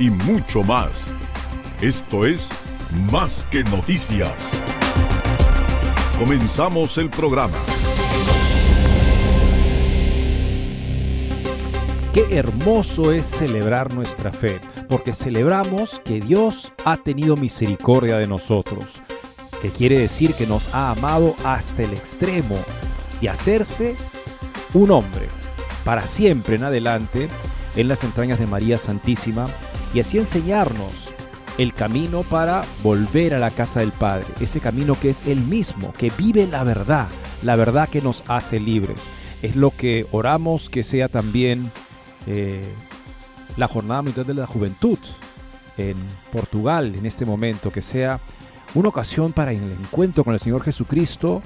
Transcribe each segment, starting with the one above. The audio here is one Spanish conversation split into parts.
y mucho más. Esto es Más que Noticias. Comenzamos el programa. Qué hermoso es celebrar nuestra fe, porque celebramos que Dios ha tenido misericordia de nosotros, que quiere decir que nos ha amado hasta el extremo y hacerse un hombre para siempre en adelante en las entrañas de María Santísima y así enseñarnos el camino para volver a la casa del Padre, ese camino que es Él mismo, que vive la verdad, la verdad que nos hace libres. Es lo que oramos que sea también eh, la jornada mundial de la juventud en Portugal en este momento, que sea una ocasión para el encuentro con el Señor Jesucristo,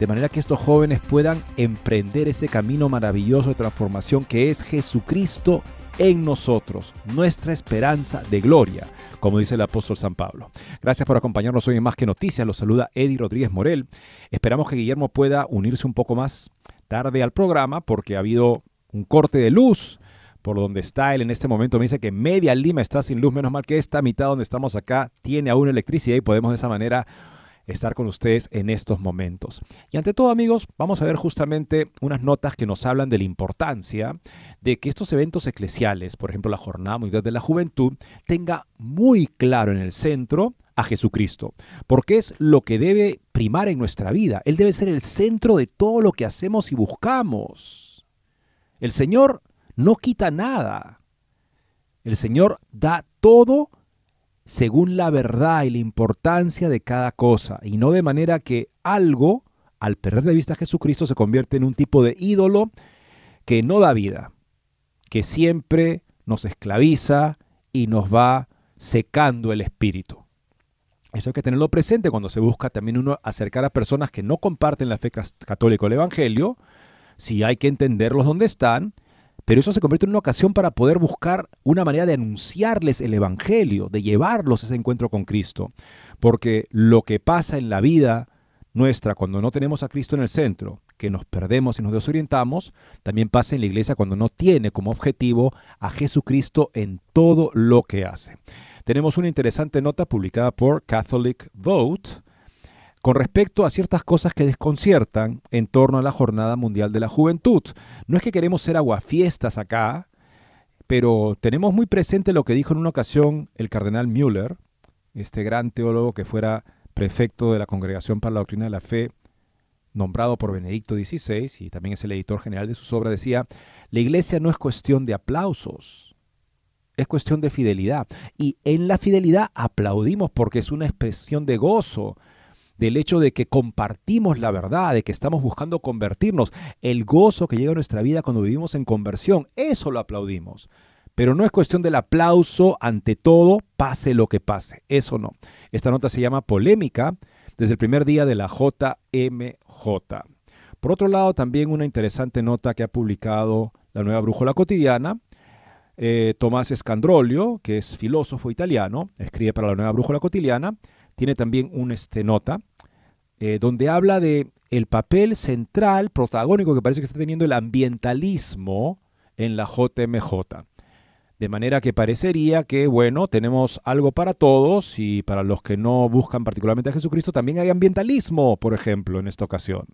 de manera que estos jóvenes puedan emprender ese camino maravilloso de transformación que es Jesucristo en nosotros, nuestra esperanza de gloria, como dice el apóstol San Pablo. Gracias por acompañarnos hoy en Más que Noticias. Los saluda Eddie Rodríguez Morel. Esperamos que Guillermo pueda unirse un poco más tarde al programa porque ha habido un corte de luz por donde está él en este momento. Me dice que media Lima está sin luz, menos mal que esta mitad donde estamos acá tiene aún electricidad y podemos de esa manera estar con ustedes en estos momentos. Y ante todo amigos, vamos a ver justamente unas notas que nos hablan de la importancia de que estos eventos eclesiales, por ejemplo la Jornada Mundial de la Juventud, tenga muy claro en el centro a Jesucristo, porque es lo que debe primar en nuestra vida. Él debe ser el centro de todo lo que hacemos y buscamos. El Señor no quita nada. El Señor da todo según la verdad y la importancia de cada cosa, y no de manera que algo, al perder de vista a Jesucristo, se convierte en un tipo de ídolo que no da vida, que siempre nos esclaviza y nos va secando el espíritu. Eso hay que tenerlo presente cuando se busca también uno acercar a personas que no comparten la fe católica o el Evangelio, si hay que entenderlos dónde están pero eso se convierte en una ocasión para poder buscar una manera de anunciarles el Evangelio, de llevarlos a ese encuentro con Cristo. Porque lo que pasa en la vida nuestra cuando no tenemos a Cristo en el centro, que nos perdemos y nos desorientamos, también pasa en la iglesia cuando no tiene como objetivo a Jesucristo en todo lo que hace. Tenemos una interesante nota publicada por Catholic Vote, con respecto a ciertas cosas que desconciertan en torno a la Jornada Mundial de la Juventud. No es que queremos ser aguafiestas acá, pero tenemos muy presente lo que dijo en una ocasión el cardenal Müller, este gran teólogo que fuera prefecto de la Congregación para la Doctrina de la Fe, nombrado por Benedicto XVI y también es el editor general de sus obras, decía, la iglesia no es cuestión de aplausos, es cuestión de fidelidad. Y en la fidelidad aplaudimos porque es una expresión de gozo, del hecho de que compartimos la verdad, de que estamos buscando convertirnos, el gozo que llega a nuestra vida cuando vivimos en conversión, eso lo aplaudimos. Pero no es cuestión del aplauso ante todo, pase lo que pase, eso no. Esta nota se llama Polémica desde el primer día de la JMJ. Por otro lado, también una interesante nota que ha publicado la nueva Brújula Cotidiana, eh, Tomás Escandrolio, que es filósofo italiano, escribe para la nueva Brújula Cotidiana, tiene también una este, nota eh, donde habla de el papel central, protagónico que parece que está teniendo el ambientalismo en la JMJ. De manera que parecería que, bueno, tenemos algo para todos y para los que no buscan particularmente a Jesucristo, también hay ambientalismo, por ejemplo, en esta ocasión.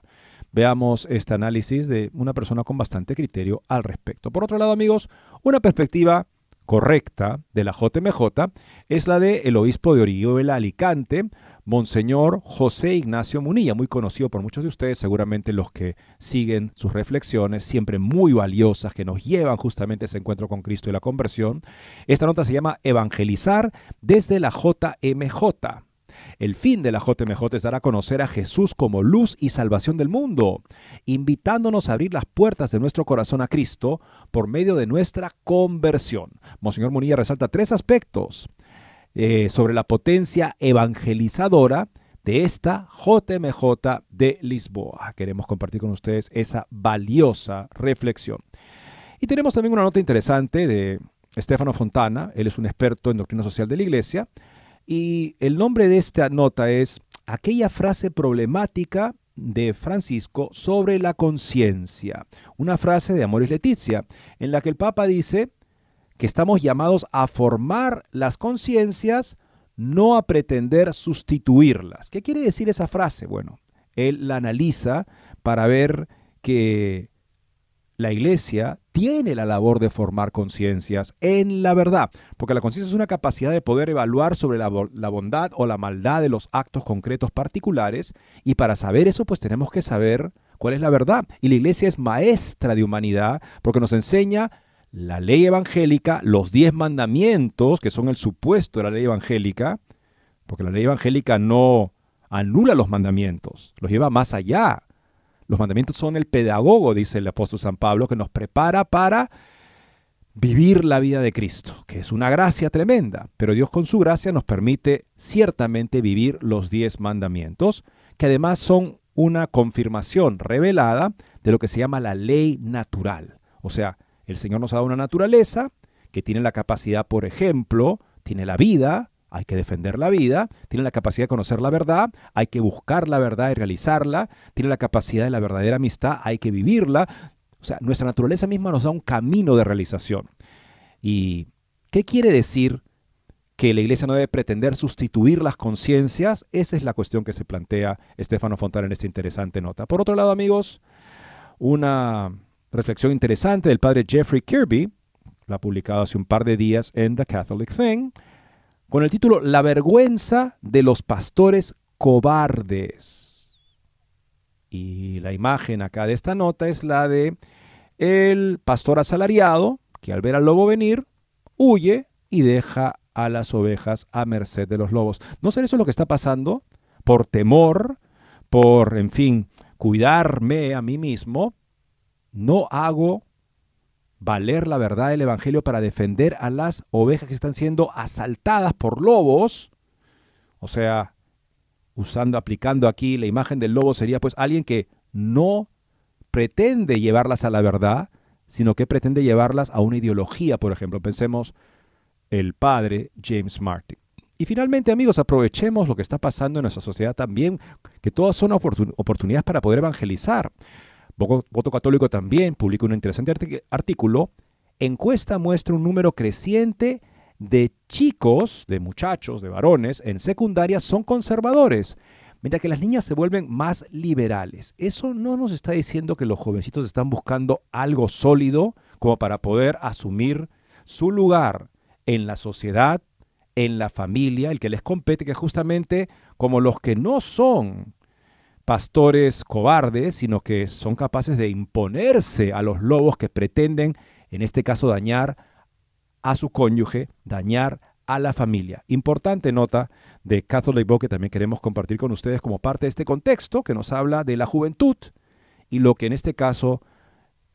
Veamos este análisis de una persona con bastante criterio al respecto. Por otro lado, amigos, una perspectiva correcta de la JMJ es la de el obispo de Orihuela Alicante, Monseñor José Ignacio Munilla, muy conocido por muchos de ustedes, seguramente los que siguen sus reflexiones, siempre muy valiosas, que nos llevan justamente a ese encuentro con Cristo y la conversión. Esta nota se llama Evangelizar desde la JMJ. El fin de la JMJ es dar a conocer a Jesús como luz y salvación del mundo, invitándonos a abrir las puertas de nuestro corazón a Cristo por medio de nuestra conversión. Monseñor Munilla resalta tres aspectos eh, sobre la potencia evangelizadora de esta JMJ de Lisboa. Queremos compartir con ustedes esa valiosa reflexión. Y tenemos también una nota interesante de Estefano Fontana, él es un experto en doctrina social de la Iglesia, y el nombre de esta nota es aquella frase problemática de Francisco sobre la conciencia. Una frase de Amoris Leticia, en la que el Papa dice que estamos llamados a formar las conciencias, no a pretender sustituirlas. ¿Qué quiere decir esa frase? Bueno, él la analiza para ver que la iglesia tiene la labor de formar conciencias en la verdad, porque la conciencia es una capacidad de poder evaluar sobre la, la, bondad o la maldad de los actos concretos particulares, y para saber eso pues tenemos que saber cuál es la verdad. Y la iglesia es maestra de humanidad porque nos enseña la ley evangélica, los diez mandamientos, que son el supuesto de la ley evangélica, porque la ley evangélica no anula los mandamientos, los lleva más allá los mandamientos son el pedagogo, dice el apóstol San Pablo, que nos prepara para vivir la vida de Cristo, que es una gracia tremenda. Pero Dios con su gracia nos permite ciertamente vivir los diez mandamientos, que además son una confirmación revelada de lo que se llama la ley natural. O sea, el Señor nos ha dado una naturaleza que tiene la capacidad, por ejemplo, tiene la vida, hay que defender la vida, tiene la capacidad de conocer la verdad, hay que buscar la verdad y realizarla, tiene la capacidad de la verdadera amistad, hay que vivirla. O sea, nuestra naturaleza misma nos da un camino de realización. ¿Y qué quiere decir que la iglesia no debe pretender sustituir las conciencias? Esa es la cuestión que se plantea Estefano Fontana en esta interesante nota. Por otro lado, amigos, una reflexión interesante del padre Jeffrey Kirby, la ha publicado hace un par de días en The Catholic Thing, con el título La vergüenza de los pastores cobardes. Y la imagen acá de esta nota es la de el pastor asalariado que al ver al lobo venir huye y deja a las ovejas a merced de los lobos. ¿No será eso lo que está pasando? Por temor, por, en fin, cuidarme a mí mismo, no hago valer la verdad del Evangelio para defender a las ovejas que están siendo asaltadas por lobos. O sea, usando, aplicando aquí la imagen del lobo sería pues alguien que no pretende llevarlas a la verdad, sino que pretende llevarlas a una ideología, por ejemplo. Pensemos el padre James Martin. Y finalmente, amigos, aprovechemos lo que está pasando en nuestra sociedad también, que todas son oportunidades para poder evangelizar. Voto Católico también publica un interesante artículo. Encuesta muestra un número creciente de chicos, de muchachos, de varones en secundaria son conservadores, mientras que las niñas se vuelven más liberales. Eso no nos está diciendo que los jovencitos están buscando algo sólido como para poder asumir su lugar en la sociedad, en la familia, el que les compete, que justamente como los que no son pastores cobardes, sino que son capaces de imponerse a los lobos que pretenden, en este caso, dañar a su cónyuge, dañar a la familia. Importante nota de Catholic Book que también queremos compartir con ustedes como parte de este contexto que nos habla de la juventud y lo que en este caso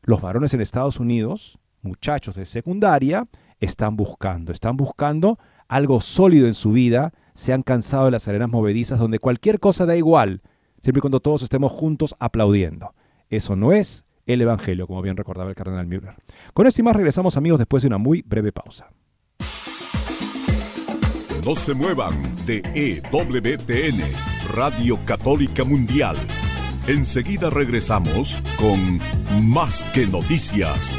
los varones en Estados Unidos, muchachos de secundaria, están buscando. Están buscando algo sólido en su vida, se han cansado de las arenas movedizas donde cualquier cosa da igual, siempre y cuando todos estemos juntos aplaudiendo. Eso no es el Evangelio, como bien recordaba el cardenal Müller. Con esto y más regresamos amigos después de una muy breve pausa. No se muevan de EWTN, Radio Católica Mundial. Enseguida regresamos con Más que Noticias.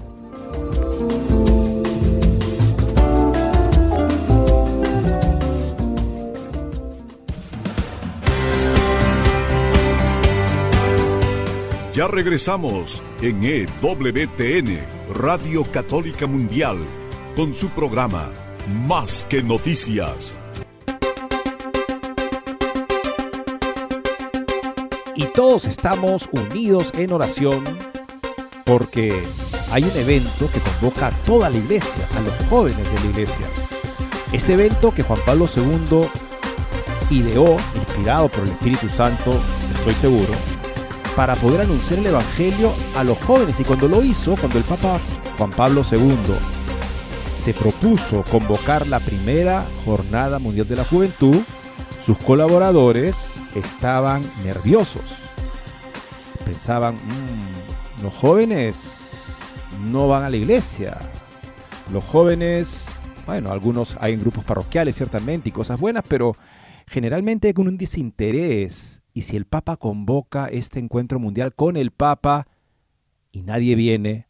Ya regresamos en EWTN, Radio Católica Mundial, con su programa Más que Noticias. Y todos estamos unidos en oración porque hay un evento que convoca a toda la iglesia, a los jóvenes de la iglesia. Este evento que Juan Pablo II ideó, inspirado por el Espíritu Santo, estoy seguro, para poder anunciar el Evangelio a los jóvenes. Y cuando lo hizo, cuando el Papa Juan Pablo II se propuso convocar la primera Jornada Mundial de la Juventud, sus colaboradores estaban nerviosos. Pensaban, "Mm, los jóvenes no van a la iglesia. Los jóvenes, bueno, algunos hay en grupos parroquiales ciertamente y cosas buenas, pero generalmente con un desinterés y si el Papa convoca este encuentro mundial con el Papa y nadie viene,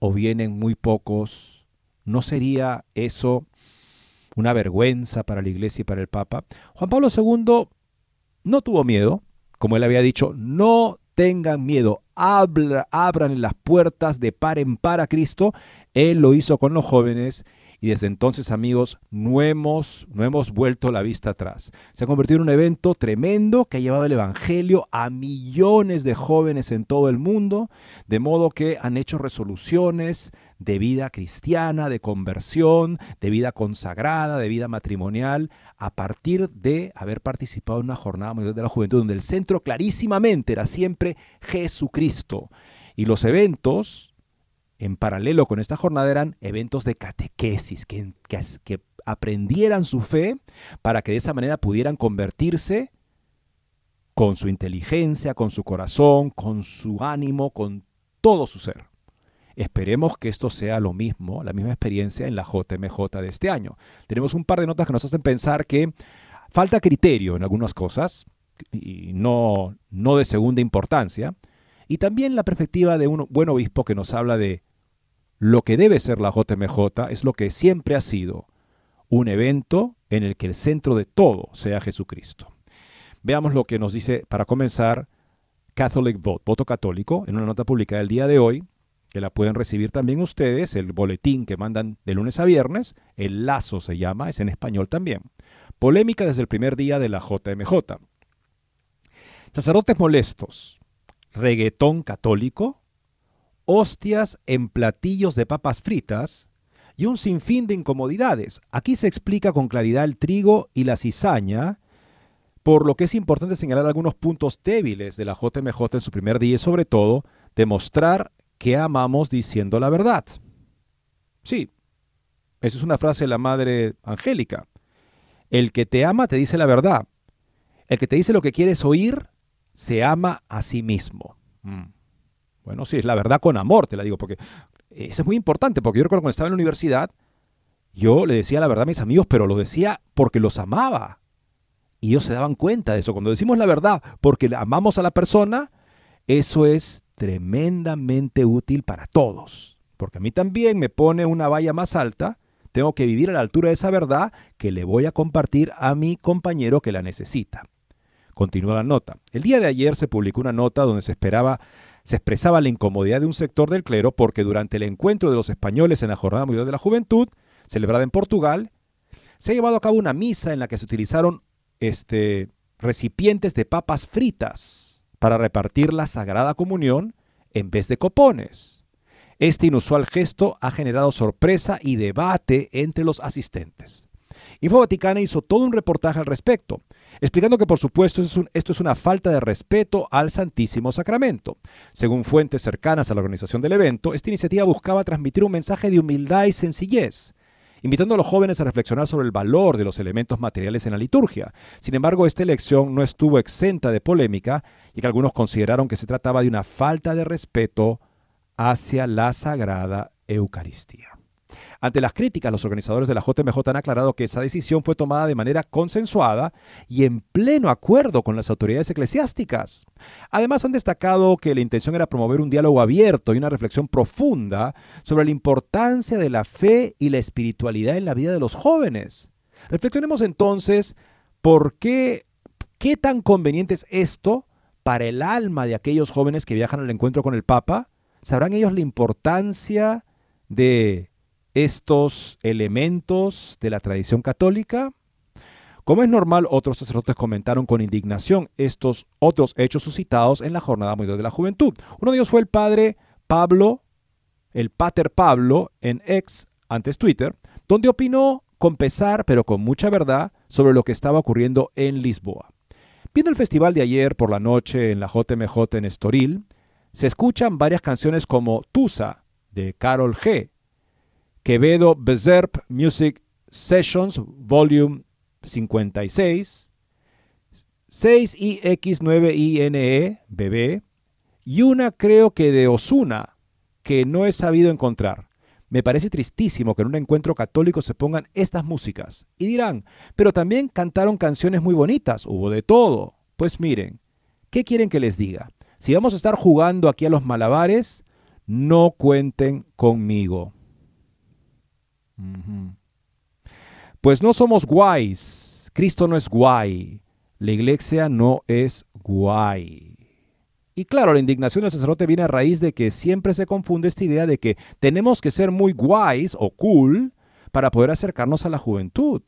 o vienen muy pocos, ¿no sería eso una vergüenza para la Iglesia y para el Papa? Juan Pablo II no tuvo miedo, como él había dicho, no tengan miedo, abran las puertas de par en par a Cristo. Él lo hizo con los jóvenes y desde entonces, amigos, no hemos, no hemos vuelto la vista atrás. Se ha convertido en un evento tremendo que ha llevado el Evangelio a millones de jóvenes en todo el mundo, de modo que han hecho resoluciones de vida cristiana, de conversión, de vida consagrada, de vida matrimonial, a partir de haber participado en una jornada mundial de la juventud, donde el centro clarísimamente era siempre Jesucristo. Y los eventos en paralelo con esta jornada eran eventos de catequesis, que, que, aprendieran su fe para que de esa manera pudieran convertirse con su inteligencia, con su corazón, con su ánimo, con todo su ser. Esperemos que esto sea lo mismo, la misma experiencia en la JMJ de este año. Tenemos un par de notas que nos hacen pensar que falta criterio en algunas cosas, y no, no de segunda importancia, y también la perspectiva de un buen obispo que nos habla de lo que debe ser la JMJ es lo que siempre ha sido, un evento en el que el centro de todo sea Jesucristo. Veamos lo que nos dice, para comenzar, Catholic Vote, voto católico, en una nota publicada el día de hoy, que la pueden recibir también ustedes, el boletín que mandan de lunes a viernes, el lazo se llama, es en español también. Polémica desde el primer día de la JMJ. Sacerdotes molestos, reggaetón católico, hostias en platillos de papas fritas y un sinfín de incomodidades. Aquí se explica con claridad el trigo y la cizaña, por lo que es importante señalar algunos puntos débiles de la JMJ en su primer día y sobre todo demostrar que amamos diciendo la verdad. Sí, esa es una frase de la Madre Angélica. El que te ama te dice la verdad. El que te dice lo que quieres oír se ama a sí mismo. Mm. Bueno, sí, es la verdad con amor, te la digo, porque eso es muy importante, porque yo recuerdo cuando estaba en la universidad, yo le decía la verdad a mis amigos, pero lo decía porque los amaba. Y ellos se daban cuenta de eso. Cuando decimos la verdad porque amamos a la persona, eso es tremendamente útil para todos. Porque a mí también me pone una valla más alta, tengo que vivir a la altura de esa verdad que le voy a compartir a mi compañero que la necesita. Continúa la nota. El día de ayer se publicó una nota donde se esperaba se expresaba la incomodidad de un sector del clero porque durante el encuentro de los españoles en la Jornada Mundial de la Juventud, celebrada en Portugal, se ha llevado a cabo una misa en la que se utilizaron este, recipientes de papas fritas para repartir la Sagrada Comunión en vez de copones. Este inusual gesto ha generado sorpresa y debate entre los asistentes. Info Vaticana hizo todo un reportaje al respecto, explicando que por supuesto esto es una falta de respeto al Santísimo Sacramento. Según fuentes cercanas a la organización del evento, esta iniciativa buscaba transmitir un mensaje de humildad y sencillez, invitando a los jóvenes a reflexionar sobre el valor de los elementos materiales en la liturgia. Sin embargo, esta elección no estuvo exenta de polémica, y que algunos consideraron que se trataba de una falta de respeto hacia la Sagrada Eucaristía. Ante las críticas, los organizadores de la JMJ han aclarado que esa decisión fue tomada de manera consensuada y en pleno acuerdo con las autoridades eclesiásticas. Además, han destacado que la intención era promover un diálogo abierto y una reflexión profunda sobre la importancia de la fe y la espiritualidad en la vida de los jóvenes. Reflexionemos entonces por qué, qué tan conveniente es esto para el alma de aquellos jóvenes que viajan al encuentro con el Papa. ¿Sabrán ellos la importancia de estos elementos de la tradición católica? Como es normal, otros sacerdotes comentaron con indignación estos otros hechos suscitados en la Jornada Mundial de la Juventud. Uno de ellos fue el padre Pablo, el pater Pablo, en ex, antes Twitter, donde opinó con pesar, pero con mucha verdad, sobre lo que estaba ocurriendo en Lisboa. Viendo el festival de ayer por la noche en la JMJ en Estoril, se escuchan varias canciones como Tusa, de Carol G., Quevedo Bezerp Music Sessions Volume 56, 6IX9INE, bebé, y una creo que de Osuna, que no he sabido encontrar. Me parece tristísimo que en un encuentro católico se pongan estas músicas. Y dirán, pero también cantaron canciones muy bonitas, hubo de todo. Pues miren, ¿qué quieren que les diga? Si vamos a estar jugando aquí a los malabares, no cuenten conmigo. Pues no somos guays. Cristo no es guay. La iglesia no es guay. Y claro, la indignación del sacerdote viene a raíz de que siempre se confunde esta idea de que tenemos que ser muy guays o cool para poder acercarnos a la juventud.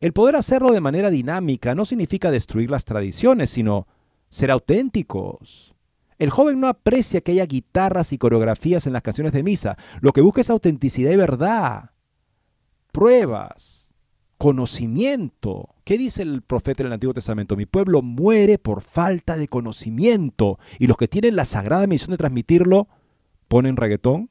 El poder hacerlo de manera dinámica no significa destruir las tradiciones, sino ser auténticos. El joven no aprecia que haya guitarras y coreografías en las canciones de misa. Lo que busca es autenticidad y verdad pruebas, conocimiento. ¿Qué dice el profeta en el Antiguo Testamento? Mi pueblo muere por falta de conocimiento y los que tienen la sagrada misión de transmitirlo ponen reggaetón.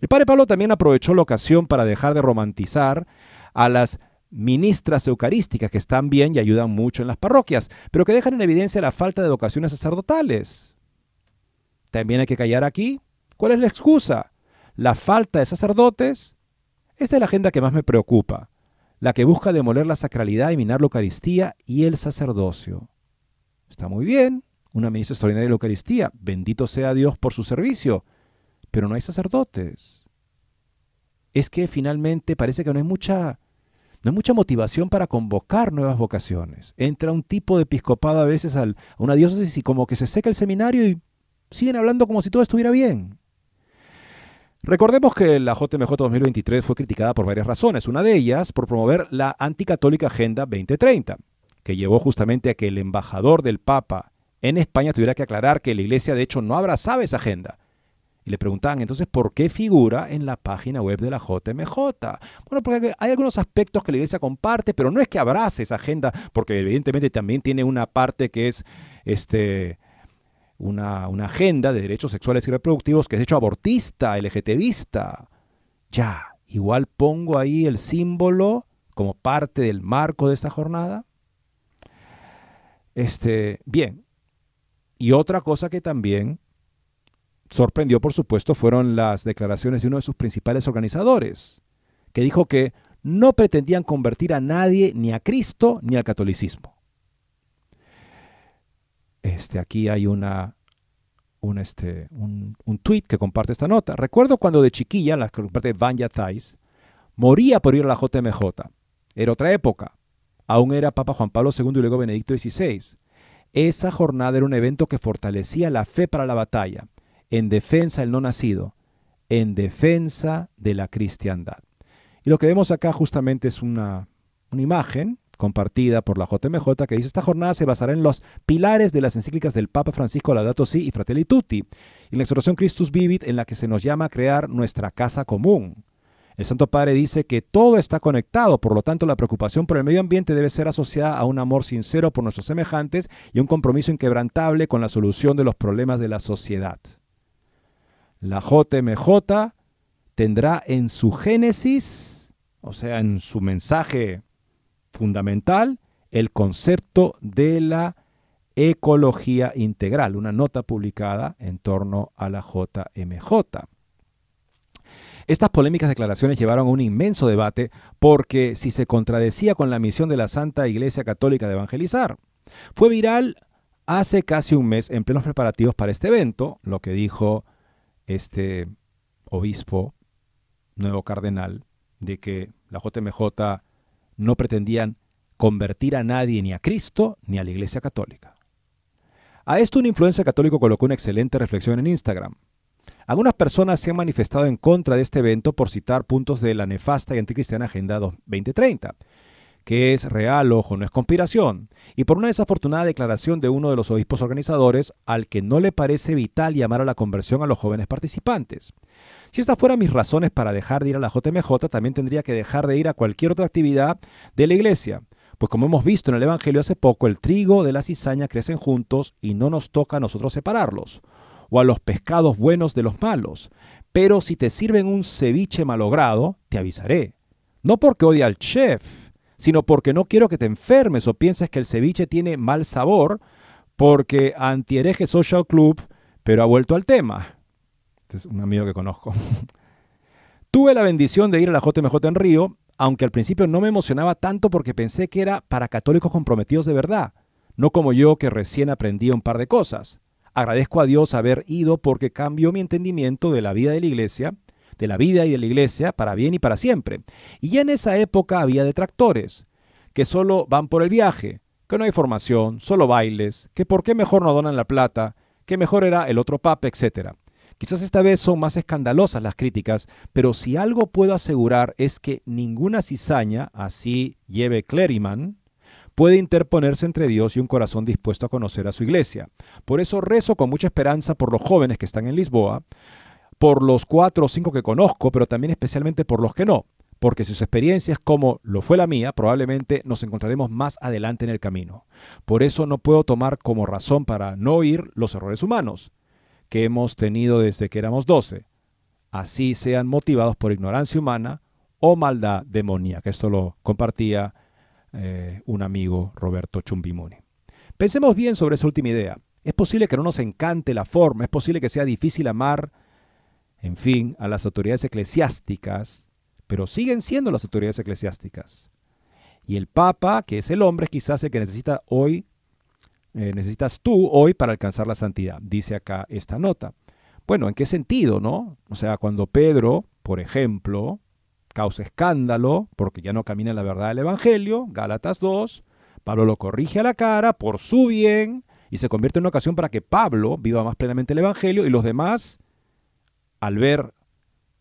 El padre Pablo también aprovechó la ocasión para dejar de romantizar a las ministras eucarísticas que están bien y ayudan mucho en las parroquias, pero que dejan en evidencia la falta de vocaciones sacerdotales. También hay que callar aquí. ¿Cuál es la excusa? La falta de sacerdotes esta es la agenda que más me preocupa, la que busca demoler la sacralidad y minar la Eucaristía y el sacerdocio. Está muy bien, una ministra extraordinaria de la Eucaristía, bendito sea Dios por su servicio, pero no hay sacerdotes. Es que finalmente parece que no hay mucha no hay mucha motivación para convocar nuevas vocaciones. Entra un tipo de episcopado a veces a una diócesis y como que se seca el seminario y siguen hablando como si todo estuviera bien. Recordemos que la JMJ 2023 fue criticada por varias razones, una de ellas por promover la anticatólica Agenda 2030, que llevó justamente a que el embajador del Papa en España tuviera que aclarar que la Iglesia de hecho no abrazaba esa agenda. Y le preguntaban entonces por qué figura en la página web de la JMJ. Bueno, porque hay algunos aspectos que la Iglesia comparte, pero no es que abrace esa agenda, porque evidentemente también tiene una parte que es este, una, agenda de derechos sexuales y reproductivos que es hecho abortista, LGTBista. Ya, igual pongo ahí el símbolo como parte del marco de esta jornada. Este, bien. Y otra cosa que también sorprendió, por supuesto, fueron las declaraciones de uno de sus principales organizadores, que dijo que no pretendían convertir a nadie ni a Cristo ni al catolicismo. Este, aquí hay una, un, este, un, tweet que comparte esta nota. Recuerdo cuando de chiquilla, la que comparte Vanya Thais, moría por ir a la JMJ. Era otra época. Aún era Papa Juan Pablo II y luego Benedicto XVI. Esa jornada era un evento que fortalecía la fe para la batalla, en defensa del no nacido, en defensa de la cristiandad. Y lo que vemos acá justamente es una, una imagen compartida por la JMJ que dice esta jornada se basará en los pilares de las encíclicas del Papa Francisco Laudato Si y Fratelli Tutti y la exhortación Christus Vivit en la que se nos llama a crear nuestra casa común. El Santo Padre dice que todo está conectado, por lo tanto la preocupación por el medio ambiente debe ser asociada a un amor sincero por nuestros semejantes y un compromiso inquebrantable con la solución de los problemas de la sociedad. La JMJ tendrá en su génesis, o sea, en su mensaje fundamental, el concepto de la ecología integral, una nota publicada en torno a la JMJ. Estas polémicas declaraciones llevaron a un inmenso debate porque si se contradecía con la misión de la Santa Iglesia Católica de evangelizar. Fue viral hace casi un mes en plenos preparativos para este evento, lo que dijo este obispo, nuevo cardenal, de que la JMJ no pretendían convertir a nadie ni a Cristo ni a la Iglesia Católica. A esto un influencer católico colocó una excelente reflexión en Instagram. Algunas personas se han manifestado en contra de este evento por citar puntos de la nefasta y anticristiana Agenda 2030, que es real, ojo, no es conspiración, y por una desafortunada declaración de uno de los obispos organizadores al que no le parece vital llamar a la conversión a los jóvenes participantes. Si estas fueran mis razones para dejar de ir a la JMJ, también tendría que dejar de ir a cualquier otra actividad de la iglesia, pues como hemos visto en el Evangelio hace poco, el trigo de la cizaña crecen juntos y no nos toca a nosotros separarlos o a los pescados buenos de los malos. Pero si te sirven un ceviche malogrado, te avisaré. No porque odie al chef, sino porque no quiero que te enfermes o pienses que el ceviche tiene mal sabor, porque Antiereje Social Club, pero ha vuelto al tema. Este es un amigo que conozco. Tuve la bendición de ir a la JMJ en Río, aunque al principio no me emocionaba tanto porque pensé que era para católicos comprometidos de verdad, no como yo que recién aprendí un par de cosas. Agradezco a Dios haber ido porque cambió mi entendimiento de la vida de la iglesia, de la vida y de la iglesia para bien y para siempre. Y ya en esa época había detractores, que solo van por el viaje, que no hay formación, solo bailes, que por qué mejor no donan la plata, que mejor era el otro papa, etc. Quizás esta vez son más escandalosas las críticas, pero si algo puedo asegurar es que ninguna cizaña, así lleve Cleriman, puede interponerse entre Dios y un corazón dispuesto a conocer a su iglesia. Por eso rezo con mucha esperanza por los jóvenes que están en Lisboa, por los cuatro o cinco que conozco, pero también especialmente por los que no, porque si su experiencia es como lo fue la mía, probablemente nos encontraremos más adelante en el camino. Por eso no puedo tomar como razón para no oír los errores humanos que hemos tenido desde que éramos doce, así sean motivados por ignorancia humana o maldad demoníaca. Esto lo compartía eh, un amigo, Roberto Chumbimoni. Pensemos bien sobre esa última idea. Es posible que no nos encante la forma, es posible que sea difícil amar, en fin, a las autoridades eclesiásticas, pero siguen siendo las autoridades eclesiásticas. Y el Papa, que es el hombre, quizás el que necesita hoy, eh, necesitas tú hoy para alcanzar la santidad, dice acá esta nota. Bueno, ¿en qué sentido, no? O sea, cuando Pedro, por ejemplo, causa escándalo porque ya no camina en la verdad del Evangelio, Gálatas 2, Pablo lo corrige a la cara por su bien y se convierte en una ocasión para que Pablo viva más plenamente el Evangelio y los demás, al ver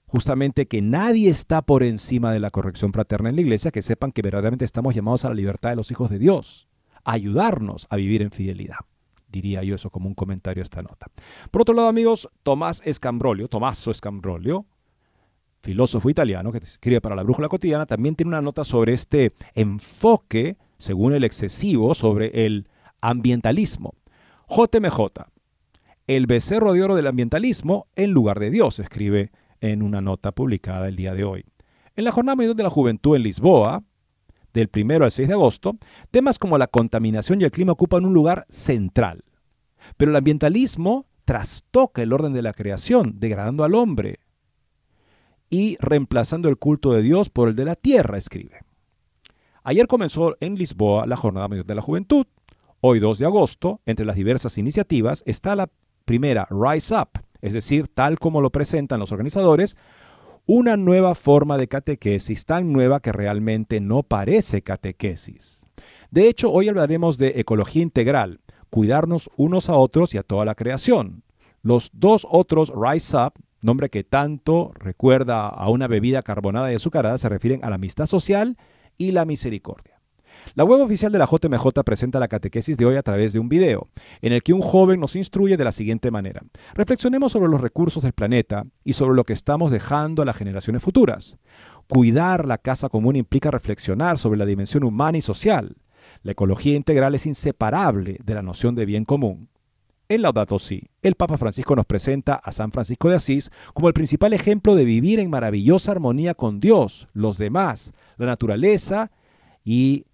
justamente que nadie está por encima de la corrección fraterna en la iglesia, que sepan que verdaderamente estamos llamados a la libertad de los hijos de Dios, a ayudarnos a vivir en fidelidad. Diría yo eso como un comentario a esta nota. Por otro lado, amigos, Tomás Escambrolio, Tomaso Escambrolio, filósofo italiano que escribe para la Brújula Cotidiana, también tiene una nota sobre este enfoque, según el excesivo, sobre el ambientalismo. JMJ, el becerro de oro del ambientalismo en lugar de Dios, escribe en una nota publicada el día de hoy. En la Jornada Mundial de la Juventud en Lisboa, del 1 al 6 de agosto, temas como la contaminación y el clima ocupan un lugar central. Pero el ambientalismo trastoca el orden de la creación, degradando al hombre, y reemplazando el culto de Dios por el de la tierra, escribe. Ayer comenzó en Lisboa la Jornada Mundial de la Juventud. Hoy 2 de agosto, entre las diversas iniciativas, está la primera Rise Up, es decir, tal como lo presentan los organizadores, una nueva forma de catequesis tan nueva que realmente no parece catequesis. De hecho, hoy hablaremos de ecología integral, cuidarnos unos a otros y a toda la creación. Los dos otros Rise Up nombre que tanto recuerda a una bebida carbonada y azucarada, se refieren a la amistad social y la misericordia. La web oficial de la JMJ presenta la catequesis de hoy a través de un video, en el que un joven nos instruye de la siguiente manera. Reflexionemos sobre los recursos del planeta y sobre lo que estamos dejando a las generaciones futuras. Cuidar la casa común implica reflexionar sobre la dimensión humana y social. La ecología integral es inseparable de la noción de bien común. En Laudato Si, el Papa Francisco nos presenta a San Francisco de Asís como el principal ejemplo de vivir en maravillosa armonía con Dios, los demás, la naturaleza y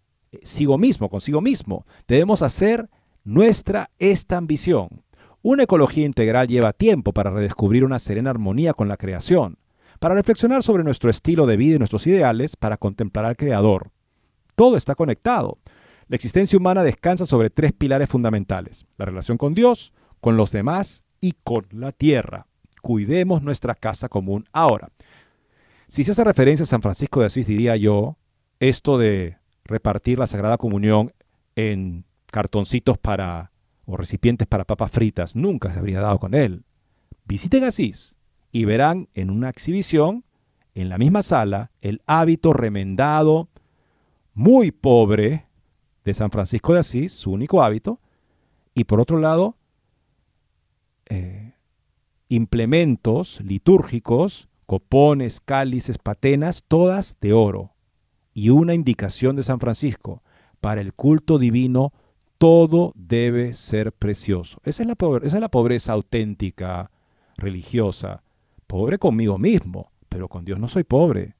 sigo mismo, consigo mismo. Debemos hacer nuestra esta ambición. Una ecología integral lleva tiempo para redescubrir una serena armonía con la creación, para reflexionar sobre nuestro estilo de vida y nuestros ideales, para contemplar al Creador. Todo está conectado. La existencia humana descansa sobre tres pilares fundamentales, la relación con Dios, con los demás y con la tierra. Cuidemos nuestra casa común ahora. Si se hace referencia a San Francisco de Asís, diría yo, esto de repartir la Sagrada Comunión en cartoncitos para o recipientes para papas fritas, nunca se habría dado con él. Visiten Asís y verán en una exhibición, en la misma sala, el hábito remendado, muy pobre, de San Francisco de Asís, su único hábito, y por otro lado, eh, implementos litúrgicos, copones, cálices, patenas, todas de oro. Y una indicación de San Francisco, para el culto divino todo debe ser precioso. Esa es la, esa es la pobreza auténtica, religiosa. Pobre conmigo mismo, pero con Dios no soy pobre.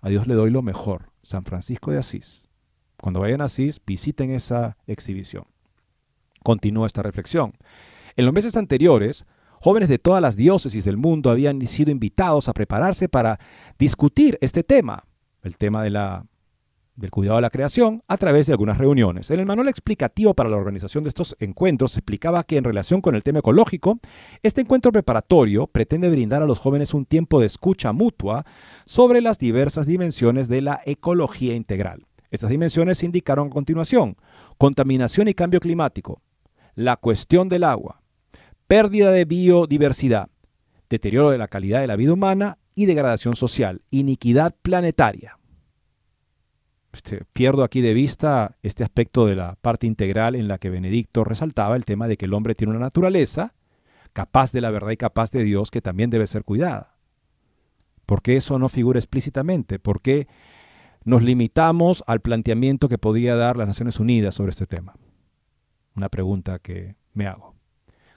A Dios le doy lo mejor. San Francisco de Asís. Cuando vayan a Asís, visiten esa exhibición. Continúa esta reflexión. En los meses anteriores, jóvenes de todas las diócesis del mundo habían sido invitados a prepararse para discutir este tema, el tema de la, del cuidado de la creación, a través de algunas reuniones. En el manual explicativo para la organización de estos encuentros se explicaba que en relación con el tema ecológico, este encuentro preparatorio pretende brindar a los jóvenes un tiempo de escucha mutua sobre las diversas dimensiones de la ecología integral. Estas dimensiones se indicaron a continuación. Contaminación y cambio climático, la cuestión del agua, pérdida de biodiversidad, deterioro de la calidad de la vida humana y degradación social, iniquidad planetaria. Este, pierdo aquí de vista este aspecto de la parte integral en la que Benedicto resaltaba el tema de que el hombre tiene una naturaleza capaz de la verdad y capaz de Dios que también debe ser cuidada. ¿Por qué eso no figura explícitamente? ¿Por qué nos limitamos al planteamiento que podía dar las Naciones Unidas sobre este tema? Una pregunta que me hago.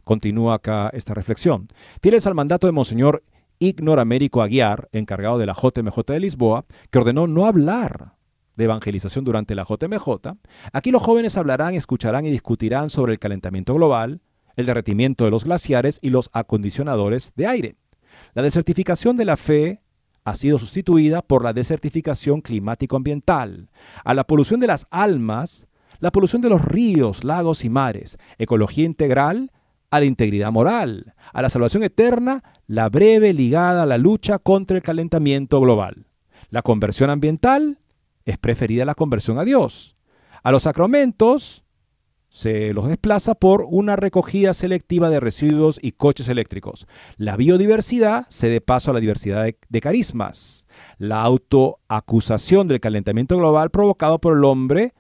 Continúa acá esta reflexión. Fieles al mandato de Monseñor Ignor Américo Aguiar, encargado de la JMJ de Lisboa, que ordenó no hablar de evangelización durante la JMJ, aquí los jóvenes hablarán, escucharán y discutirán sobre el calentamiento global, el derretimiento de los glaciares y los acondicionadores de aire. La desertificación de la fe ha sido sustituida por la desertificación climático-ambiental, a la polución de las almas, la polución de los ríos, lagos y mares, ecología integral, a la integridad moral, a la salvación eterna, la breve ligada a la lucha contra el calentamiento global. La conversión ambiental es preferida a la conversión a Dios. A los sacramentos, se los desplaza por una recogida selectiva de residuos y coches eléctricos. La biodiversidad se de paso a la diversidad de, de, carismas. La autoacusación del calentamiento global provocado por el hombre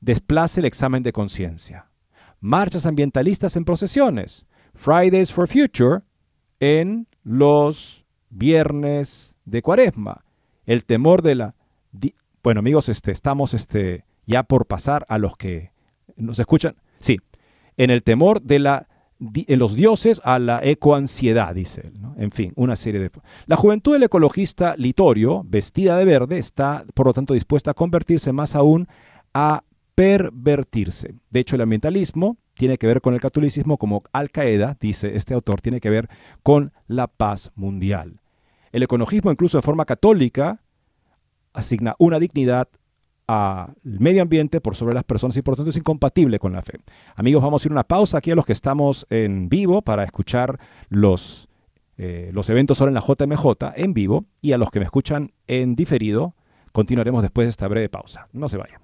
desplaza el examen de conciencia. Marchas ambientalistas en procesiones. Fridays for Future en los viernes de cuaresma. El temor de la... Bueno amigos, este, estamos este, ya por pasar a los que ¿Nos escuchan? Sí. En el temor de la en los dioses a la ecoansiedad, dice él. En fin, una serie de... La juventud del ecologista Litorio, vestida de verde, está por lo tanto dispuesta a convertirse más aún a pervertirse. De hecho, el ambientalismo tiene que ver con el catolicismo como Al Qaeda, dice este autor, tiene que ver con la paz mundial. El ecologismo, incluso de forma católica, asigna una dignidad al medio ambiente por sobre las personas y por tanto es incompatible con la fe. Amigos, vamos a ir a una pausa aquí a los que estamos en vivo para escuchar los, eh, los eventos ahora en la JMJ en vivo y a los que me escuchan en diferido continuaremos después de esta breve pausa. No se vayan.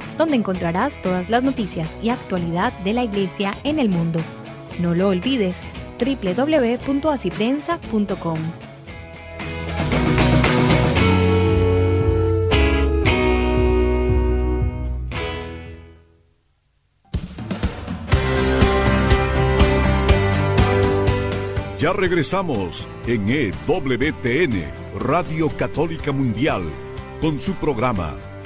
donde encontrarás todas las noticias y actualidad de la Iglesia en el mundo. No lo olvides, www.asiprensa.com. Ya regresamos en EWTN, Radio Católica Mundial, con su programa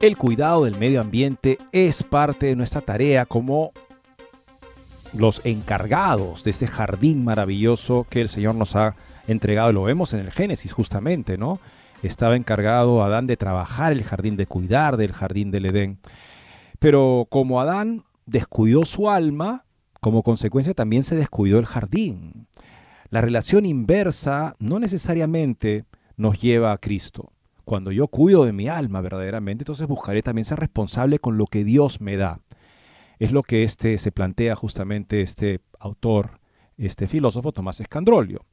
El cuidado del medio ambiente es parte de nuestra tarea como los encargados de este jardín maravilloso que el Señor nos ha entregado. Lo vemos en el Génesis justamente, ¿no? Estaba encargado Adán de trabajar el jardín, de cuidar del jardín del Edén. Pero como Adán descuidó su alma, como consecuencia también se descuidó el jardín. La relación inversa no necesariamente nos lleva a Cristo. Cuando yo cuido de mi alma verdaderamente, entonces buscaré también ser responsable con lo que Dios me da. Es lo que este, se plantea justamente este autor, este filósofo Tomás Escandrolio.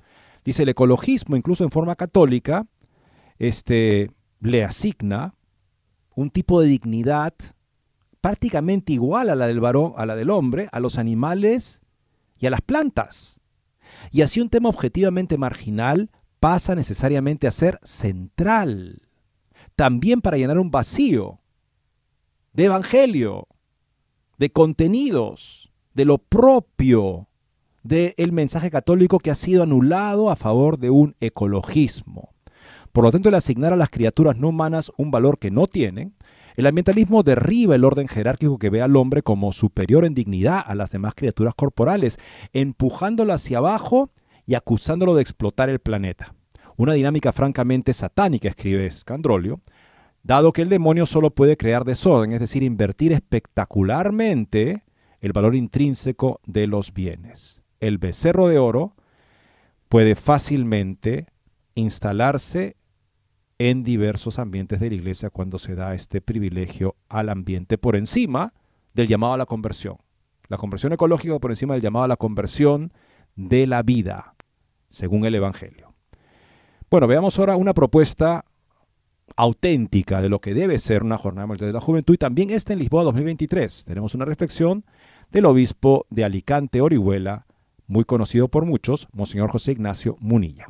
Dice, el ecologismo, incluso en forma católica, este, le asigna un tipo de dignidad prácticamente igual a la del varón, a la del hombre, a los animales y a las plantas. Y así un tema objetivamente marginal pasa necesariamente a ser central también para llenar un vacío de evangelio, de contenidos, de lo propio del mensaje católico que ha sido anulado a favor de un ecologismo. Por lo tanto, el asignar a las criaturas no humanas un valor que no tienen, el ambientalismo derriba el orden jerárquico que ve al hombre como superior en dignidad a las demás criaturas corporales, empujándolo hacia abajo y acusándolo de explotar el planeta. Una dinámica francamente satánica, escribe Scandrolio, dado que el demonio solo puede crear desorden, es decir, invertir espectacularmente el valor intrínseco de los bienes. El becerro de oro puede fácilmente instalarse en diversos ambientes de la iglesia cuando se da este privilegio al ambiente por encima del llamado a la conversión. La conversión ecológica por encima del llamado a la conversión de la vida, según el Evangelio. Bueno, veamos ahora una propuesta auténtica de lo que debe ser una jornada mundial de la juventud y también está en Lisboa 2023. Tenemos una reflexión del obispo de Alicante, Orihuela, muy conocido por muchos, Monseñor José Ignacio Munilla.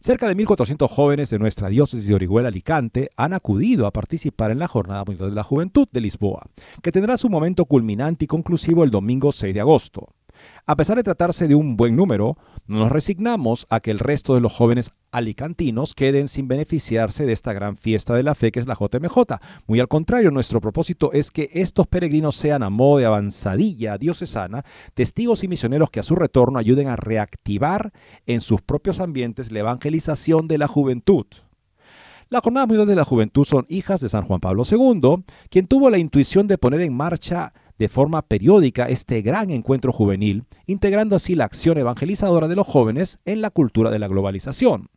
Cerca de 1.400 jóvenes de nuestra diócesis de Orihuela Alicante han acudido a participar en la Jornada Mundial de la Juventud de Lisboa, que tendrá su momento culminante y conclusivo el domingo 6 de agosto. A pesar de tratarse de un buen número, no nos resignamos a que el resto de los jóvenes alicantinos queden sin beneficiarse de esta gran fiesta de la fe que es la JMJ. Muy al contrario, nuestro propósito es que estos peregrinos sean a modo de avanzadilla diocesana, testigos y misioneros que a su retorno ayuden a reactivar en sus propios ambientes la evangelización de la juventud. Las Jornadas de la Juventud son hijas de San Juan Pablo II, quien tuvo la intuición de poner en marcha de forma periódica este gran encuentro juvenil, integrando así la acción evangelizadora de los jóvenes en la cultura de la globalización.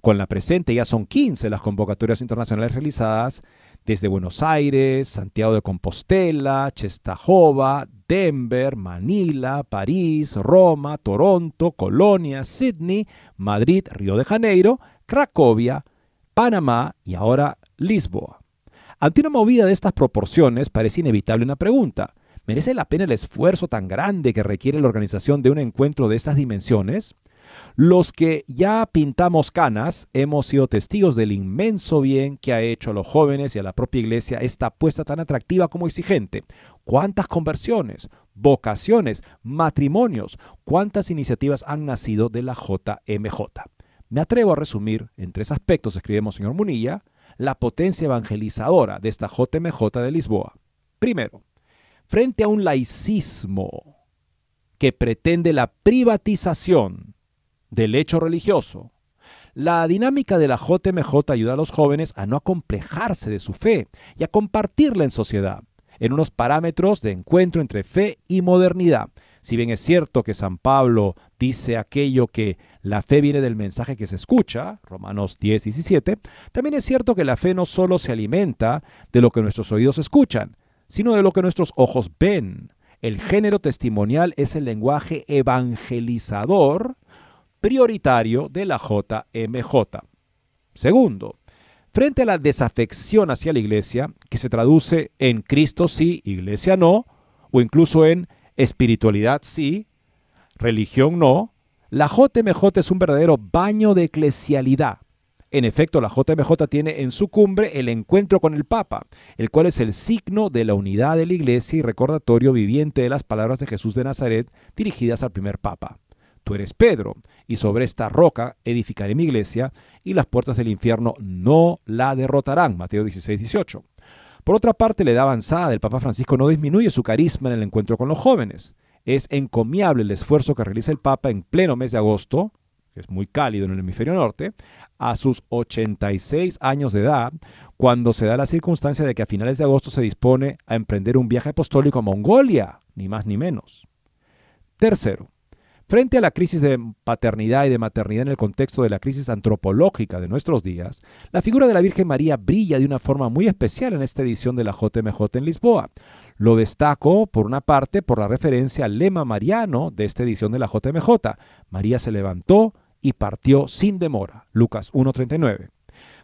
Con la presente ya son 15 las convocatorias internacionales realizadas desde Buenos Aires, Santiago de Compostela, Chestajova, Denver, Manila, París, Roma, Toronto, Colonia, Sydney, Madrid, Río de Janeiro, Cracovia, Panamá y ahora Lisboa. Ante una movida de estas proporciones parece inevitable una pregunta. ¿Merece la pena el esfuerzo tan grande que requiere la organización de un encuentro de estas dimensiones? Los que ya pintamos canas hemos sido testigos del inmenso bien que ha hecho a los jóvenes y a la propia iglesia esta apuesta tan atractiva como exigente. ¿Cuántas conversiones, vocaciones, matrimonios, cuántas iniciativas han nacido de la JMJ? Me atrevo a resumir en tres aspectos, escribimos señor Munilla, la potencia evangelizadora de esta JMJ de Lisboa. Primero, frente a un laicismo que pretende la privatización del hecho religioso, la dinámica de la JMJ ayuda a los jóvenes a no acomplejarse de su fe y a compartirla en sociedad, en unos parámetros de encuentro entre fe y modernidad. Si bien es cierto que San Pablo dice aquello que la fe viene del mensaje que se escucha, Romanos 10, 17, también es cierto que la fe no solo se alimenta de lo que nuestros oídos escuchan, sino de lo que nuestros ojos ven. El género testimonial es el lenguaje evangelizador prioritario de la JMJ. Segundo, frente a la desafección hacia la iglesia, que se traduce en Cristo sí, iglesia no, o incluso en espiritualidad sí, religión no, la JMJ es un verdadero baño de eclesialidad. En efecto, la JMJ tiene en su cumbre el encuentro con el Papa, el cual es el signo de la unidad de la Iglesia y recordatorio viviente de las palabras de Jesús de Nazaret dirigidas al primer Papa. Tú eres Pedro, y sobre esta roca edificaré mi iglesia, y las puertas del infierno no la derrotarán. Mateo 16, 18. Por otra parte, la edad avanzada del Papa Francisco no disminuye su carisma en el encuentro con los jóvenes. Es encomiable el esfuerzo que realiza el Papa en pleno mes de agosto, que es muy cálido en el hemisferio norte, a sus 86 años de edad, cuando se da la circunstancia de que a finales de agosto se dispone a emprender un viaje apostólico a Mongolia, ni más ni menos. Tercero, Frente a la crisis de paternidad y de maternidad en el contexto de la crisis antropológica de nuestros días, la figura de la Virgen María brilla de una forma muy especial en esta edición de la JMJ en Lisboa. Lo destaco, por una parte, por la referencia al lema mariano de esta edición de la JMJ. María se levantó y partió sin demora. Lucas 1.39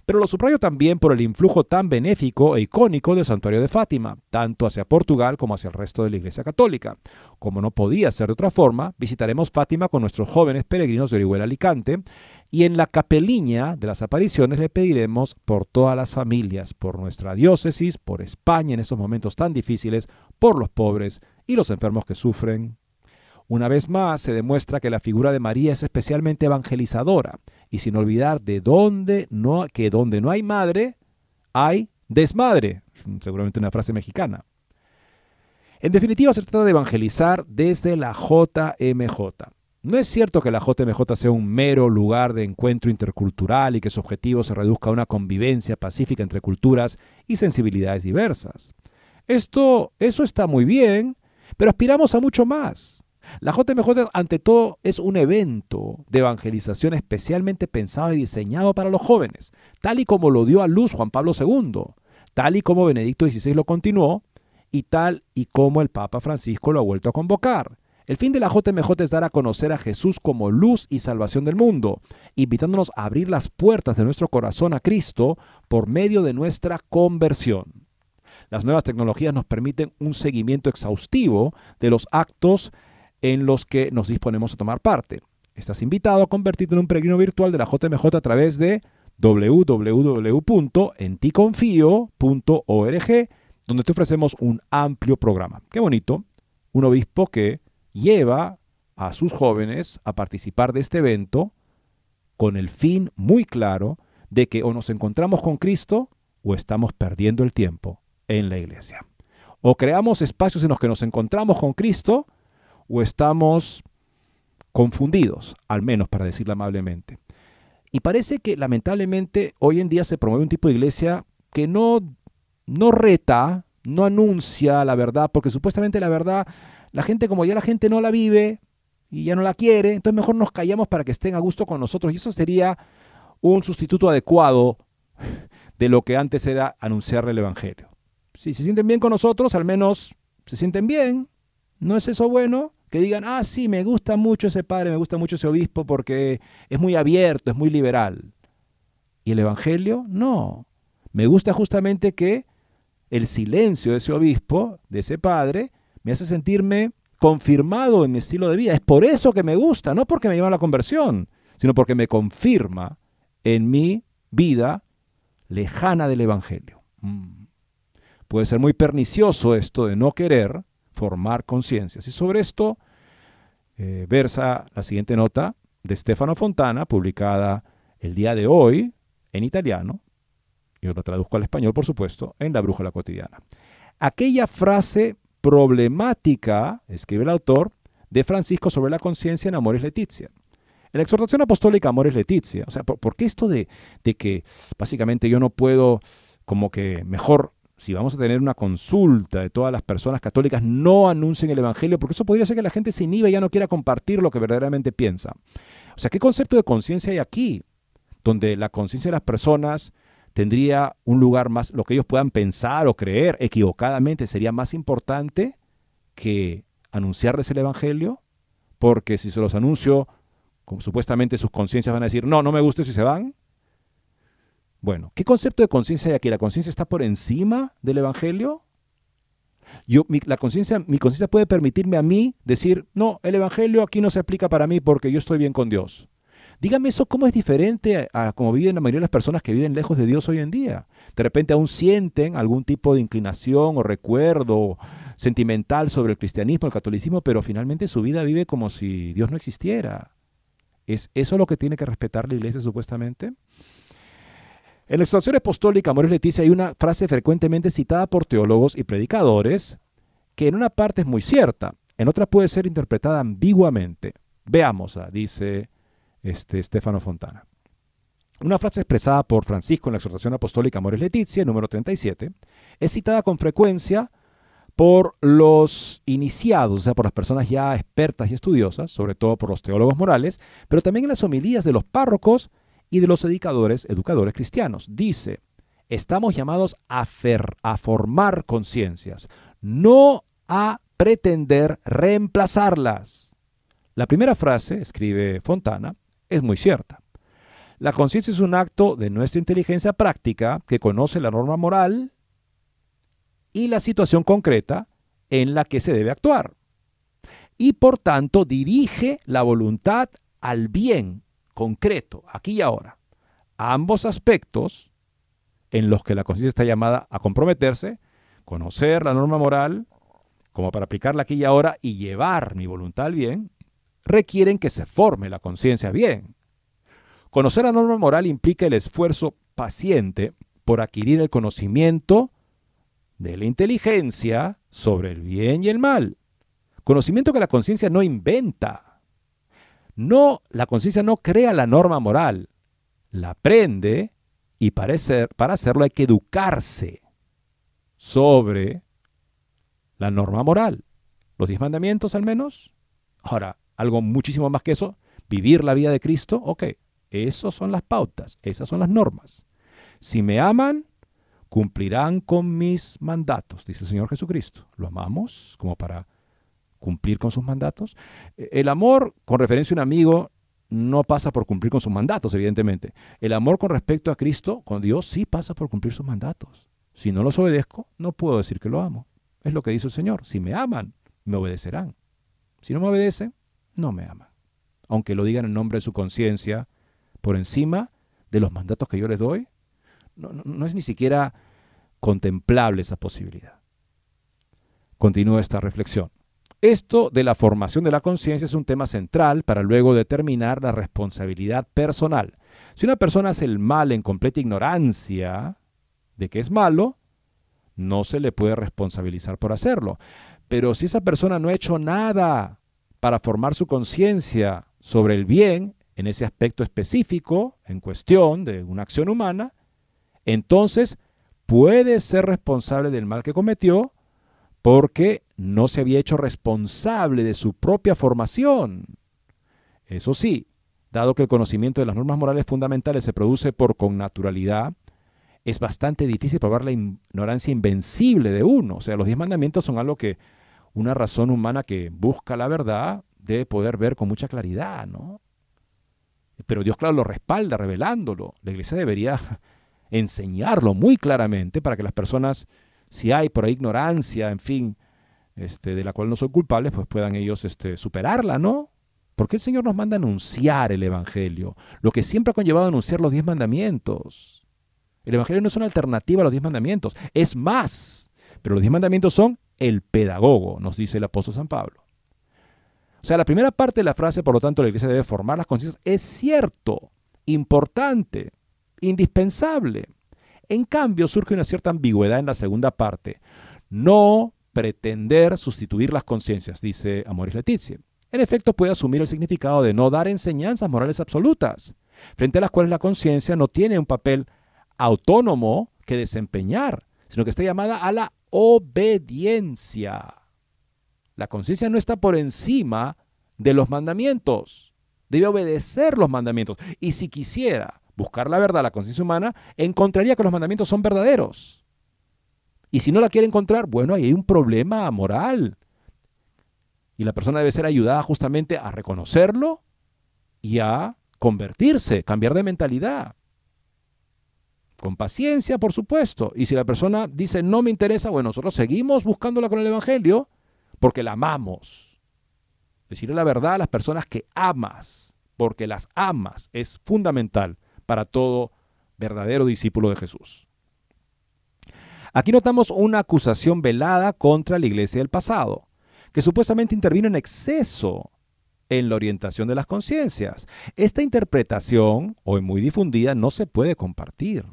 pero lo subrayo también por el influjo tan benéfico e icónico del santuario de Fátima, tanto hacia Portugal como hacia el resto de la Iglesia Católica. Como no podía ser de otra forma, visitaremos Fátima con nuestros jóvenes peregrinos de Orihuela Alicante y en la capeliña de las apariciones le pediremos por todas las familias, por nuestra diócesis, por España en esos momentos tan difíciles, por los pobres y los enfermos que sufren. Una vez más se demuestra que la figura de María es especialmente evangelizadora y sin olvidar de dónde no, que donde no hay madre, hay desmadre. Seguramente una frase mexicana. En definitiva, se trata de evangelizar desde la JMJ. No es cierto que la JMJ sea un mero lugar de encuentro intercultural y que su objetivo se reduzca a una convivencia pacífica entre culturas y sensibilidades diversas. Esto, eso está muy bien, pero aspiramos a mucho más. La JMJ ante todo es un evento de evangelización especialmente pensado y diseñado para los jóvenes, tal y como lo dio a luz Juan Pablo II, tal y como Benedicto XVI lo continuó y tal y como el Papa Francisco lo ha vuelto a convocar. El fin de la JMJ es dar a conocer a Jesús como luz y salvación del mundo, invitándonos a abrir las puertas de nuestro corazón a Cristo por medio de nuestra conversión. Las nuevas tecnologías nos permiten un seguimiento exhaustivo de los actos en los que nos disponemos a tomar parte. Estás invitado a convertirte en un peregrino virtual de la JMJ a través de www.enticonfio.org, donde te ofrecemos un amplio programa. Qué bonito, un obispo que lleva a sus jóvenes a participar de este evento con el fin muy claro de que o nos encontramos con Cristo o estamos perdiendo el tiempo en la iglesia. O creamos espacios en los que nos encontramos con Cristo o estamos confundidos, al menos para decirlo amablemente. Y parece que lamentablemente hoy en día se promueve un tipo de iglesia que no, no reta, no anuncia la verdad, porque supuestamente la verdad, la gente como ya la gente no la vive y ya no la quiere, entonces mejor nos callamos para que estén a gusto con nosotros. Y eso sería un sustituto adecuado de lo que antes era anunciarle el Evangelio. Si se sienten bien con nosotros, al menos se sienten bien. ¿No es eso bueno? Que digan, ah, sí, me gusta mucho ese padre, me gusta mucho ese obispo porque es muy abierto, es muy liberal. ¿Y el Evangelio? No. Me gusta justamente que el silencio de ese obispo, de ese padre, me hace sentirme confirmado en mi estilo de vida. Es por eso que me gusta, no porque me lleva a la conversión, sino porque me confirma en mi vida lejana del Evangelio. Mm. Puede ser muy pernicioso esto de no querer formar conciencias. Y sobre esto eh, versa la siguiente nota de Stefano Fontana, publicada el día de hoy en italiano, yo lo traduzco al español, por supuesto, en La Brújula Cotidiana. Aquella frase problemática, escribe el autor, de Francisco sobre la conciencia en Amores Leticia. En la exhortación apostólica Amores Leticia, o sea, ¿por, qué esto de, de, que básicamente yo no puedo, como que mejor, si vamos a tener una consulta de todas las personas católicas, no anuncien el Evangelio, porque eso podría ser que la gente se inhiba y ya no quiera compartir lo que verdaderamente piensa. O sea, ¿qué concepto de conciencia hay aquí? Donde la conciencia de las personas tendría un lugar más, lo que ellos puedan pensar o creer equivocadamente sería más importante que anunciarles el Evangelio, porque si se los anuncio, como supuestamente sus conciencias van a decir, no, no me gusta si se van. Bueno, ¿qué concepto de conciencia hay aquí? ¿La conciencia está por encima del Evangelio? Yo, mi, la conciencia, mi conciencia puede permitirme a mí decir, no, el Evangelio aquí no se aplica para mí porque yo estoy bien con Dios. Dígame eso, ¿cómo es diferente a, cómo viven la mayoría de las personas que viven lejos de Dios hoy en día? De repente aún sienten algún tipo de inclinación o recuerdo sentimental sobre el cristianismo, el catolicismo, pero finalmente su vida vive como si Dios no existiera. ¿Es eso lo que tiene que respetar la iglesia supuestamente? En la exhortación apostólica Amores Leticia hay una frase frecuentemente citada por teólogos y predicadores que en una parte es muy cierta, en otra puede ser interpretada ambiguamente. Veamos, dice este, Stefano Fontana. Una frase expresada por Francisco en la exhortación apostólica Amores Leticia, número 37, es citada con frecuencia por los iniciados, o sea, por las personas ya expertas y estudiosas, sobre todo por los teólogos morales, pero también en las homilías de los párrocos y de los educadores, educadores cristianos. Dice, estamos llamados a, a formar conciencias, no a pretender reemplazarlas. La primera frase, escribe Fontana, es muy cierta. La conciencia es un acto de nuestra inteligencia práctica que conoce la norma moral y la situación concreta en la que se debe actuar. Y por tanto dirige la voluntad al bien concreto, aquí y ahora. ambos aspectos en los que la conciencia está llamada a comprometerse, conocer la norma moral, como para aplicarla aquí y ahora y llevar mi voluntad al bien, requieren que se forme la conciencia bien. Conocer la norma moral implica el esfuerzo paciente por adquirir el conocimiento de la inteligencia sobre el bien y el mal. Conocimiento que la conciencia no inventa. No, la conciencia no crea la norma moral, la aprende y para, para hacerlo hay que educarse sobre la norma moral. Los diez mandamientos al menos. Ahora, algo muchísimo más que eso, vivir la vida de Cristo, ok, esas son las pautas, esas son las normas. Si me aman, cumplirán con mis mandatos, dice el Señor Jesucristo. ¿Lo amamos como para cumplir con sus mandatos? El amor, con referencia a un amigo, no pasa por cumplir con sus mandatos, evidentemente. El amor con respecto a Cristo, con Dios, sí pasa por cumplir sus mandatos. Si no los obedezco, no puedo decir que lo amo. Es lo que dice el Señor. Si me aman, me obedecerán. Si no me obedecen, no me ama. Aunque lo digan en nombre de su conciencia, por encima de los mandatos que yo les doy, no, es ni siquiera contemplable esa posibilidad. Continúa esta reflexión. Esto de la formación de la conciencia es un tema central para luego determinar la responsabilidad personal. Si una persona hace el mal en completa ignorancia de que es malo, no se le puede responsabilizar por hacerlo. Pero si esa persona no ha hecho nada para formar su conciencia sobre el bien en ese aspecto específico, en cuestión de una acción humana, entonces puede ser responsable del mal que cometió porque no se había hecho responsable de su propia formación. Eso sí, dado que el conocimiento de las normas morales fundamentales se produce por connaturalidad, es bastante difícil probar la ignorancia invencible de uno. O sea, los diez mandamientos son algo que una razón humana que busca la verdad debe poder ver con mucha claridad, ¿no? Pero Dios, claro, lo respalda revelándolo. La iglesia debería enseñarlo muy claramente para que las personas, si hay por ahí ignorancia, en fin, este, de la cual no son culpables, pues puedan ellos este, superarla, ¿no? Porque el Señor nos manda a anunciar el Evangelio, lo que siempre ha conllevado a anunciar los diez mandamientos. El Evangelio no es una alternativa a los diez mandamientos, es más, pero los diez mandamientos son el pedagogo, nos dice el apóstol San Pablo. O sea, la primera parte de la frase, por lo tanto, la iglesia debe formar las conciencias, es cierto, importante, indispensable. En cambio, surge una cierta ambigüedad en la segunda parte. No pretender sustituir las conciencias, dice Amoris Letizia. En efecto, puede asumir el significado de no dar enseñanzas morales absolutas, frente a las cuales la conciencia no tiene un papel autónomo que desempeñar, sino que está llamada a la obediencia. La conciencia no está por encima de los mandamientos. Debe obedecer los mandamientos. Y si quisiera buscar la verdad, la conciencia humana, encontraría que los mandamientos son verdaderos. Y si no la quiere encontrar, bueno, ahí hay un problema moral. Y la persona debe ser ayudada justamente a reconocerlo y a convertirse, cambiar de mentalidad. Con paciencia, por supuesto. Y si la persona dice no me interesa, bueno, nosotros seguimos buscándola con el Evangelio porque la amamos. Decirle la verdad a las personas que amas, porque las amas, es fundamental para todo verdadero discípulo de Jesús. Aquí notamos una acusación velada contra la iglesia del pasado, que supuestamente intervino en exceso en la orientación de las conciencias. Esta interpretación, hoy muy difundida, no se puede compartir.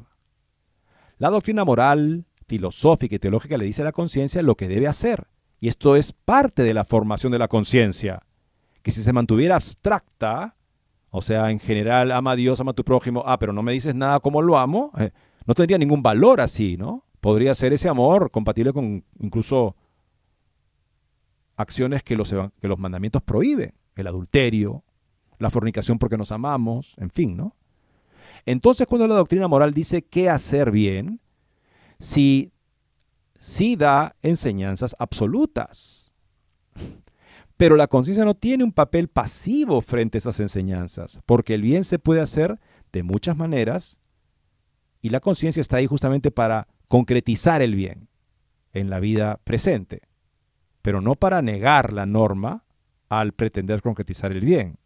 La doctrina moral, filosófica y teológica le dice a la conciencia lo que debe hacer y esto es parte de la formación de la conciencia, que si se mantuviera abstracta, o sea, en general, ama a Dios, ama a tu prójimo, ah, pero no me dices nada como lo amo, eh, no tendría ningún valor así, ¿no? Podría ser ese amor compatible con incluso acciones que los, mandamientos prohíben, el adulterio, la fornicación porque nos amamos, en fin, ¿no? Entonces, cuando la doctrina moral dice qué hacer bien, si sí da enseñanzas absolutas. Pero la conciencia no tiene un papel pasivo frente a esas enseñanzas, porque el bien se puede hacer de muchas maneras y la conciencia está ahí justamente para concretizar el bien en la vida presente, pero no para negar la norma al pretender concretizar el bien.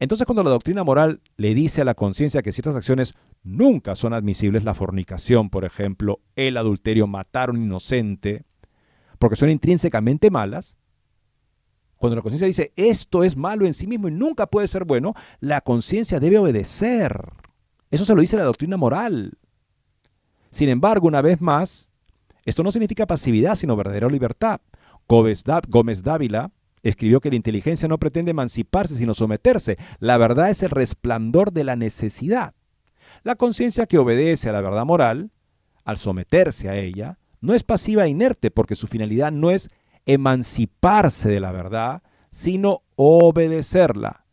Entonces cuando la doctrina moral le dice a la conciencia que ciertas acciones nunca son admisibles, la fornicación, por ejemplo, el adulterio, matar a un inocente, porque son intrínsecamente malas, cuando la conciencia dice esto es malo en sí mismo y nunca puede ser bueno, la conciencia debe obedecer. Eso se lo dice la doctrina moral. Sin embargo, una vez más, esto no significa pasividad, sino verdadera libertad. Gómez Dávila escribió que la inteligencia no pretende emanciparse, sino someterse. La verdad es el resplandor de la necesidad. La conciencia que obedece a la verdad moral, al someterse a ella, no es pasiva e inerte, porque su finalidad no es emanciparse de la verdad, sino obedecerla.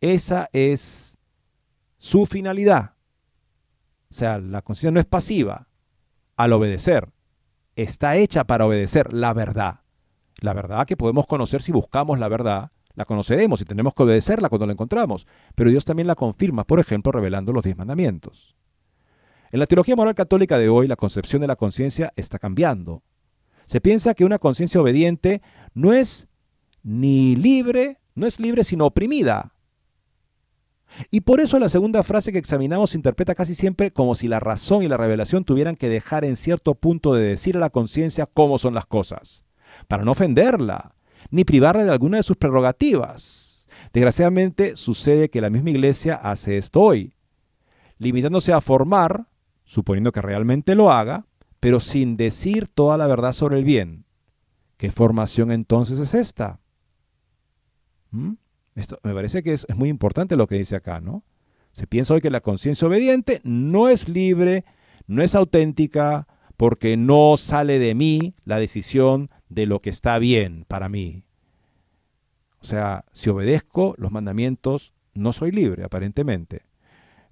Esa es su finalidad. O sea, la conciencia no es pasiva al obedecer, está hecha para obedecer la verdad. La verdad que podemos conocer si buscamos la verdad, la conoceremos y tenemos que obedecerla cuando la encontramos, pero Dios también la confirma, por ejemplo, revelando los diez mandamientos. En la teología moral católica de hoy, la concepción de la conciencia está cambiando. Se piensa que una conciencia obediente no es ni libre, no es libre sino oprimida. Y por eso la segunda frase que examinamos se interpreta casi siempre como si la razón y la revelación tuvieran que dejar en cierto punto de decir a la conciencia cómo son las cosas para no ofenderla, ni privarla de alguna de sus prerrogativas. Desgraciadamente sucede que la misma iglesia hace esto hoy, limitándose a formar, suponiendo que realmente lo haga, pero sin decir toda la verdad sobre el bien. ¿Qué formación entonces es esta? ¿Mm? Esto me parece que es, muy importante lo que dice acá, ¿no? Se piensa hoy que la conciencia obediente no es libre, no es auténtica, porque no sale de mí la decisión de lo que está bien para mí. O sea, si obedezco los mandamientos, no soy libre, aparentemente.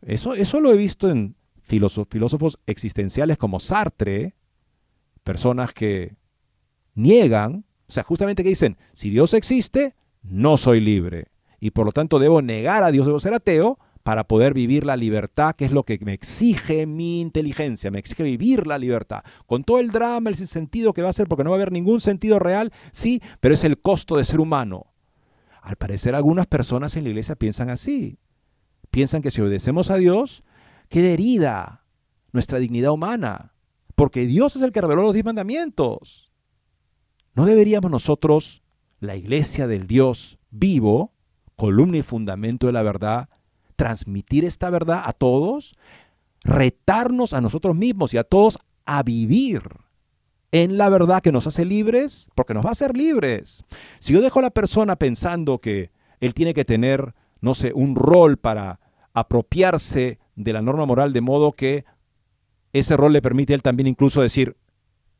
Eso, eso lo he visto en filósofos existenciales como Sartre, personas que niegan, o sea, justamente que dicen, si Dios existe, no soy libre. Y por lo tanto debo negar a Dios, debo ser ateo para poder vivir la libertad, que es lo que me exige mi inteligencia, me exige vivir la libertad, con todo el drama, el sentido que va a ser, porque no va a haber ningún sentido real, sí, pero es el costo de ser humano. Al parecer algunas personas en la iglesia piensan así, piensan que si obedecemos a Dios, queda herida nuestra dignidad humana, porque Dios es el que reveló los diez mandamientos. ¿No deberíamos nosotros, la iglesia del Dios vivo, columna y fundamento de la verdad, transmitir esta verdad a todos, retarnos a nosotros mismos y a todos a vivir en la verdad que nos hace libres, porque nos va a hacer libres. Si yo dejo a la persona pensando que él tiene que tener, no sé, un rol para apropiarse de la norma moral de modo que ese rol le permite a él también incluso decir,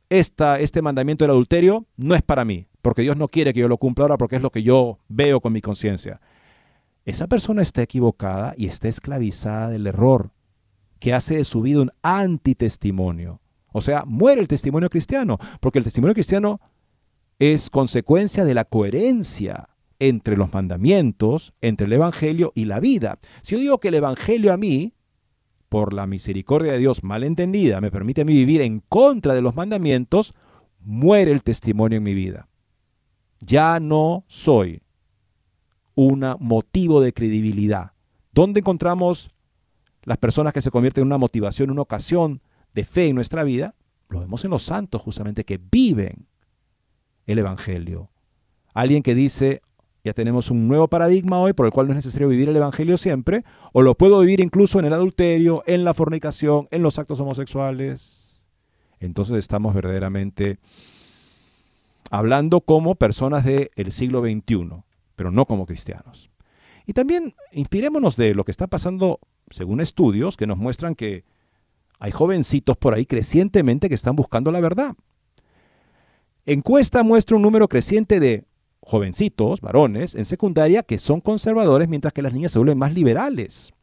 Esta, este mandamiento del adulterio no es para mí, porque Dios no quiere que yo lo cumpla ahora porque es lo que yo veo con mi conciencia esa persona está equivocada y está esclavizada del error que hace de su vida un antitestimonio. O sea, muere el testimonio cristiano, porque el testimonio cristiano es consecuencia de la coherencia entre los mandamientos, entre el Evangelio y la vida. Si yo digo que el Evangelio a mí, por la misericordia de Dios mal entendida, me permite a mí vivir en contra de los mandamientos, muere el testimonio en mi vida. Ya no soy un motivo de credibilidad. ¿Dónde encontramos las personas que se convierten en una motivación, una ocasión de fe en nuestra vida? Lo vemos en los santos justamente que viven el Evangelio. Alguien que dice, ya tenemos un nuevo paradigma hoy por el cual no es necesario vivir el Evangelio siempre, o lo puedo vivir incluso en el adulterio, en la fornicación, en los actos homosexuales. Entonces estamos verdaderamente hablando como personas del siglo XXI pero no como cristianos. Y también inspirémonos de lo que está pasando según estudios que nos muestran que hay jovencitos por ahí crecientemente que están buscando la verdad. Encuesta muestra un número creciente de jovencitos, varones, en secundaria que son conservadores mientras que las niñas se vuelven más liberales.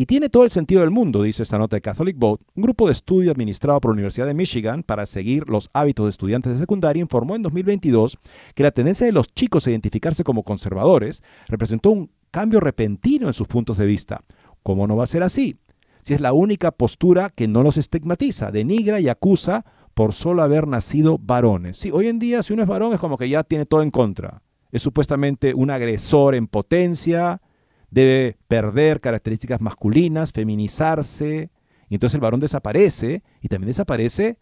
Y tiene todo el sentido del mundo, dice esta nota de Catholic Vote. Un grupo de estudio administrado por la Universidad de Michigan para seguir los hábitos de estudiantes de secundaria informó en 2022 que la tendencia de los chicos a identificarse como conservadores representó un cambio repentino en sus puntos de vista. ¿Cómo no va a ser así? Si es la única postura que no los estigmatiza, denigra y acusa por solo haber nacido varones. Sí, hoy en día si uno es varón es como que ya tiene todo en contra. Es supuestamente un agresor en potencia, debe perder características masculinas, feminizarse, y entonces el varón desaparece y también desaparece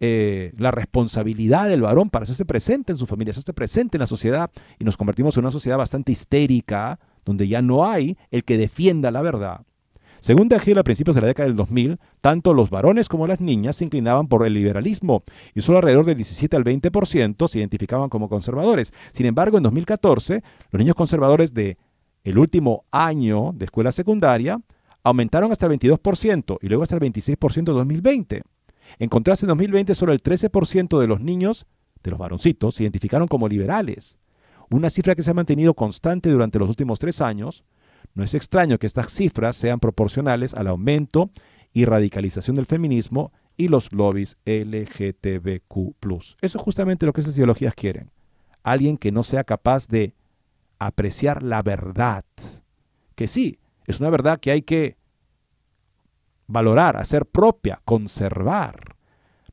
eh, la responsabilidad del varón para hacerse presente en su familia, hacerse presente en la sociedad y nos convertimos en una sociedad bastante histérica, donde ya no hay el que defienda la verdad. Según De Gil, a principios de la década del 2000, tanto los varones como las niñas se inclinaban por el liberalismo y solo alrededor del 17 al 20% se identificaban como conservadores. Sin embargo, en 2014, los niños conservadores de el último año de escuela secundaria aumentaron hasta el 22% y luego hasta el 26% en 2020. En contraste, en 2020 solo el 13% de los niños, de los varoncitos, se identificaron como liberales. Una cifra que se ha mantenido constante durante los últimos tres años. No es extraño que estas cifras sean proporcionales al aumento y radicalización del feminismo y los lobbies LGTBQ. Eso es justamente lo que esas ideologías quieren. Alguien que no sea capaz de apreciar la verdad. Que sí, es una verdad que hay que valorar, hacer propia, conservar.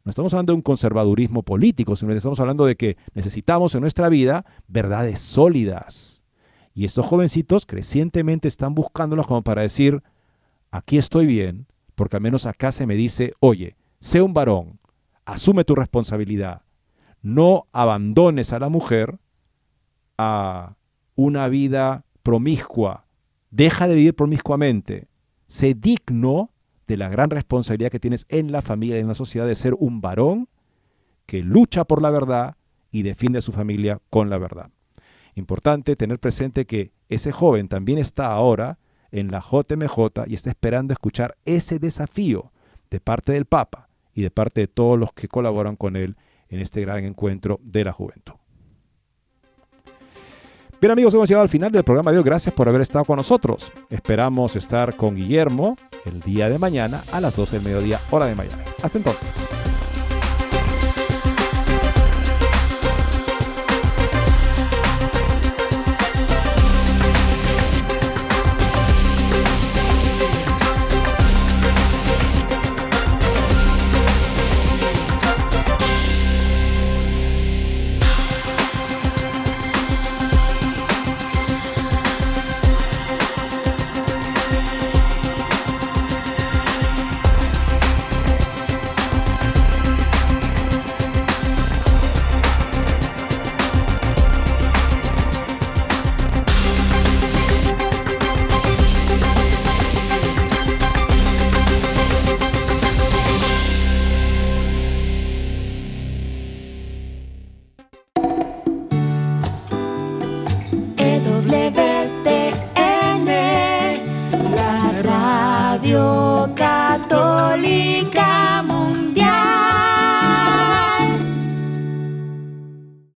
No estamos hablando de un conservadurismo político, sino que estamos hablando de que necesitamos en nuestra vida verdades sólidas. Y estos jovencitos crecientemente están buscándolos como para decir, aquí estoy bien, porque al menos acá se me dice, oye, sé un varón, asume tu responsabilidad, no abandones a la mujer a una vida promiscua. Deja de vivir promiscuamente. Sé digno de la gran responsabilidad que tienes en la familia y en la sociedad de ser un varón que lucha por la verdad y defiende a su familia con la verdad. Importante tener presente que ese joven también está ahora en la JMJ y está esperando escuchar ese desafío de parte del Papa y de parte de todos los que colaboran con él en este gran encuentro de la juventud. Bien amigos, hemos llegado al final del programa de. Gracias por haber estado con nosotros. Esperamos estar con Guillermo el día de mañana a las 12 del mediodía, hora de Miami. Hasta entonces.